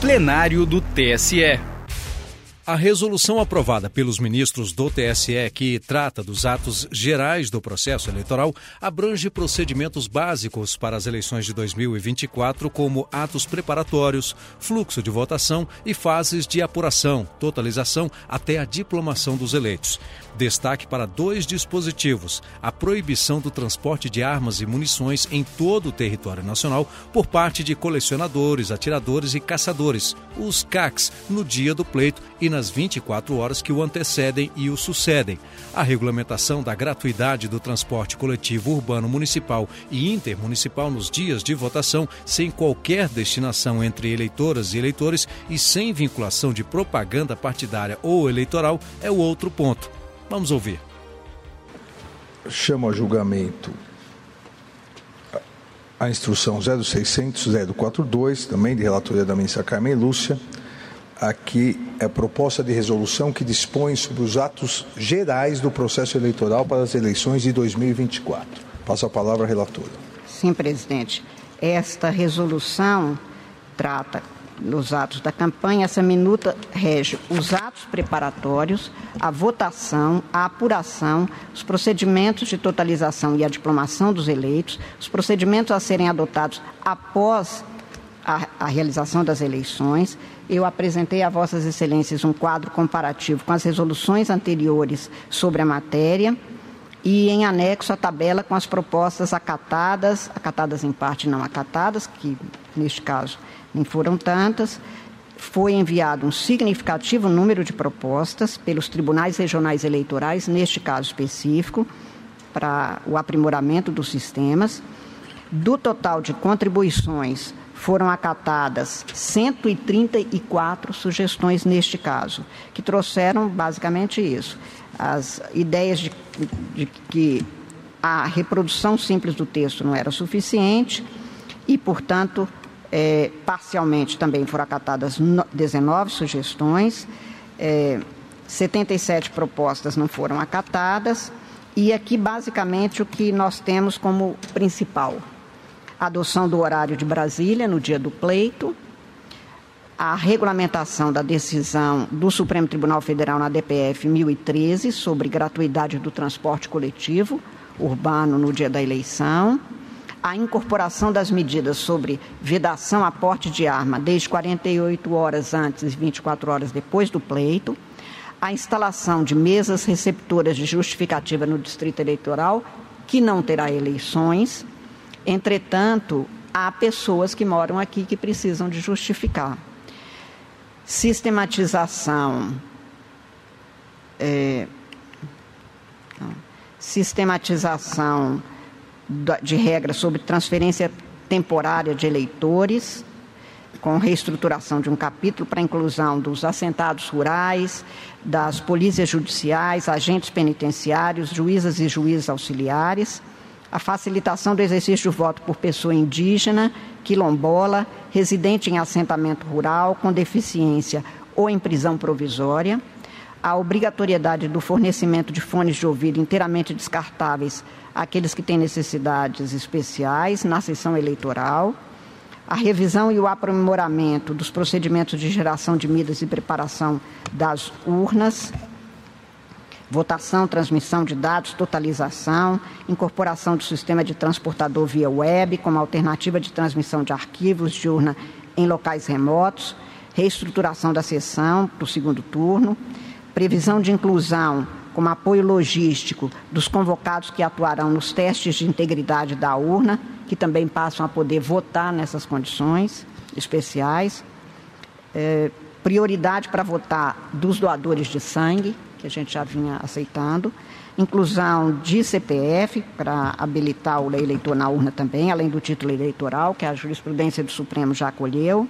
plenário do TSE. A resolução aprovada pelos ministros do TSE, que trata dos atos gerais do processo eleitoral, abrange procedimentos básicos para as eleições de 2024, como atos preparatórios, fluxo de votação e fases de apuração, totalização até a diplomação dos eleitos. Destaque para dois dispositivos: a proibição do transporte de armas e munições em todo o território nacional por parte de colecionadores, atiradores e caçadores, os CACs, no dia do pleito e nas 24 horas que o antecedem e o sucedem. A regulamentação da gratuidade do transporte coletivo urbano municipal e intermunicipal nos dias de votação, sem qualquer destinação entre eleitoras e eleitores e sem vinculação de propaganda partidária ou eleitoral, é o outro ponto. Vamos ouvir. Chamo a julgamento a instrução 0600 042, também de relatoria da ministra Carmen Lúcia, aqui é a proposta de resolução que dispõe sobre os atos gerais do processo eleitoral para as eleições de 2024. Passo a palavra à relatora. Sim, presidente. Esta resolução trata nos atos da campanha, essa minuta rege os atos preparatórios, a votação, a apuração, os procedimentos de totalização e a diplomação dos eleitos, os procedimentos a serem adotados após a, a realização das eleições eu apresentei a Vossas Excelências um quadro comparativo com as resoluções anteriores sobre a matéria e em anexo a tabela com as propostas acatadas, acatadas em parte não acatadas, que neste caso nem foram tantas. Foi enviado um significativo número de propostas pelos tribunais regionais eleitorais, neste caso específico, para o aprimoramento dos sistemas. Do total de contribuições foram acatadas 134 sugestões neste caso, que trouxeram basicamente isso. As ideias de, de que a reprodução simples do texto não era suficiente e, portanto, é, parcialmente também foram acatadas 19 sugestões, é, 77 propostas não foram acatadas, e aqui basicamente o que nós temos como principal adoção do horário de Brasília no dia do pleito, a regulamentação da decisão do Supremo Tribunal Federal na DPF 1013 sobre gratuidade do transporte coletivo urbano no dia da eleição, a incorporação das medidas sobre vedação a porte de arma desde 48 horas antes e 24 horas depois do pleito, a instalação de mesas receptoras de justificativa no distrito eleitoral, que não terá eleições, Entretanto, há pessoas que moram aqui que precisam de justificar. Sistematização. É, sistematização de regras sobre transferência temporária de eleitores, com reestruturação de um capítulo para a inclusão dos assentados rurais, das polícias judiciais, agentes penitenciários, juízas e juízes auxiliares a facilitação do exercício do voto por pessoa indígena, quilombola, residente em assentamento rural, com deficiência ou em prisão provisória, a obrigatoriedade do fornecimento de fones de ouvido inteiramente descartáveis àqueles que têm necessidades especiais na sessão eleitoral, a revisão e o aprimoramento dos procedimentos de geração de medidas e preparação das urnas, votação, transmissão de dados, totalização, incorporação do sistema de transportador via web como alternativa de transmissão de arquivos de urna em locais remotos, reestruturação da sessão para o segundo turno, previsão de inclusão como apoio logístico dos convocados que atuarão nos testes de integridade da urna, que também passam a poder votar nessas condições especiais, é, prioridade para votar dos doadores de sangue, que a gente já vinha aceitando, inclusão de CPF para habilitar o eleitor na urna também, além do título eleitoral, que a jurisprudência do Supremo já acolheu,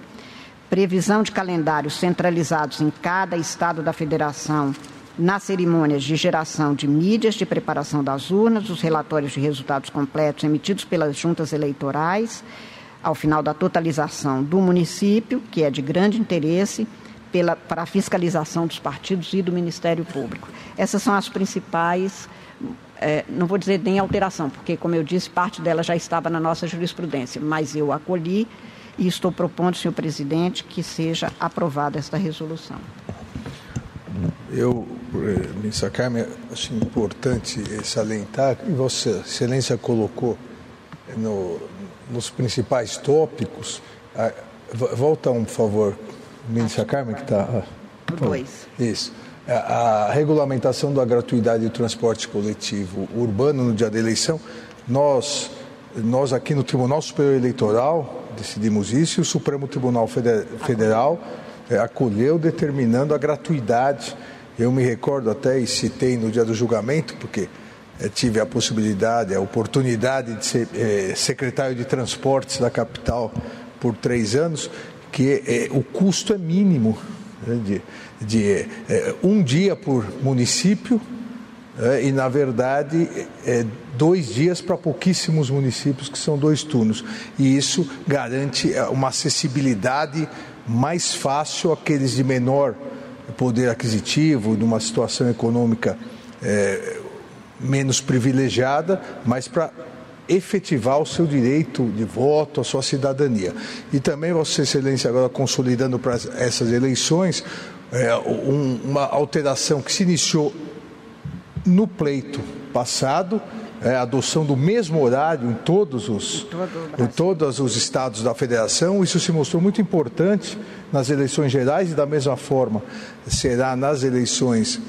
previsão de calendários centralizados em cada estado da federação nas cerimônias de geração de mídias de preparação das urnas, os relatórios de resultados completos emitidos pelas juntas eleitorais, ao final da totalização do município, que é de grande interesse, pela, para a fiscalização dos partidos e do Ministério Público. Essas são as principais, é, não vou dizer nem alteração, porque, como eu disse, parte dela já estava na nossa jurisprudência, mas eu acolhi e estou propondo, senhor presidente, que seja aprovada esta resolução. Eu, eh, ministra Carmen, acho importante salientar, e Vossa Excelência colocou no, nos principais tópicos. A, volta um, favor, ministra Carmen, que está. Dois. Isso. A, a regulamentação da gratuidade do transporte coletivo urbano no dia da eleição, nós, nós aqui no Tribunal Superior Eleitoral decidimos isso e o Supremo Tribunal Federal é, acolheu determinando a gratuidade. Eu me recordo até e citei no dia do julgamento, porque é, tive a possibilidade, a oportunidade de ser é, secretário de transportes da capital por três anos, que é, o custo é mínimo né, de, de é, um dia por município é, e, na verdade, é, dois dias para pouquíssimos municípios, que são dois turnos. E isso garante uma acessibilidade mais fácil aqueles de menor poder aquisitivo, numa situação econômica é, menos privilegiada, mas para efetivar o seu direito de voto, a sua cidadania. E também, Vossa Excelência, agora consolidando para essas eleições, é, um, uma alteração que se iniciou no pleito passado, é, a adoção do mesmo horário em todos os em todos os estados da federação. Isso se mostrou muito importante nas eleições gerais e da mesma forma será nas eleições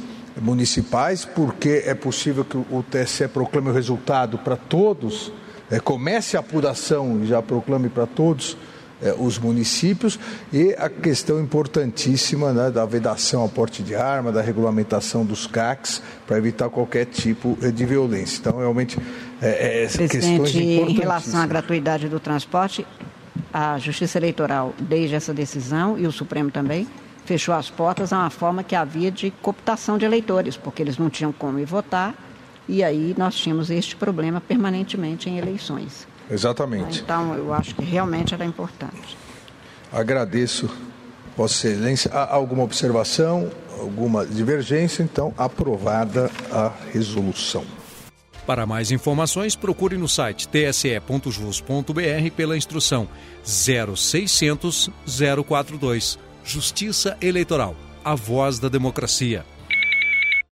municipais, porque é possível que o TSE proclame o resultado para todos, é, comece a apuração e já proclame para todos é, os municípios. E a questão importantíssima né, da vedação ao porte de arma, da regulamentação dos CACs para evitar qualquer tipo é, de violência. Então, realmente, é, é, questões Em relação à gratuidade do transporte, a Justiça Eleitoral, desde essa decisão, e o Supremo também, fechou as portas a uma forma que havia de cooptação de eleitores, porque eles não tinham como ir votar, e aí nós tínhamos este problema permanentemente em eleições. Exatamente. Então, eu acho que realmente era importante. Agradeço, Vossa Excelência. Há alguma observação, alguma divergência? Então, aprovada a resolução. Para mais informações, procure no site tse.jus.br pela instrução 0600 042. Justiça Eleitoral, a voz da democracia.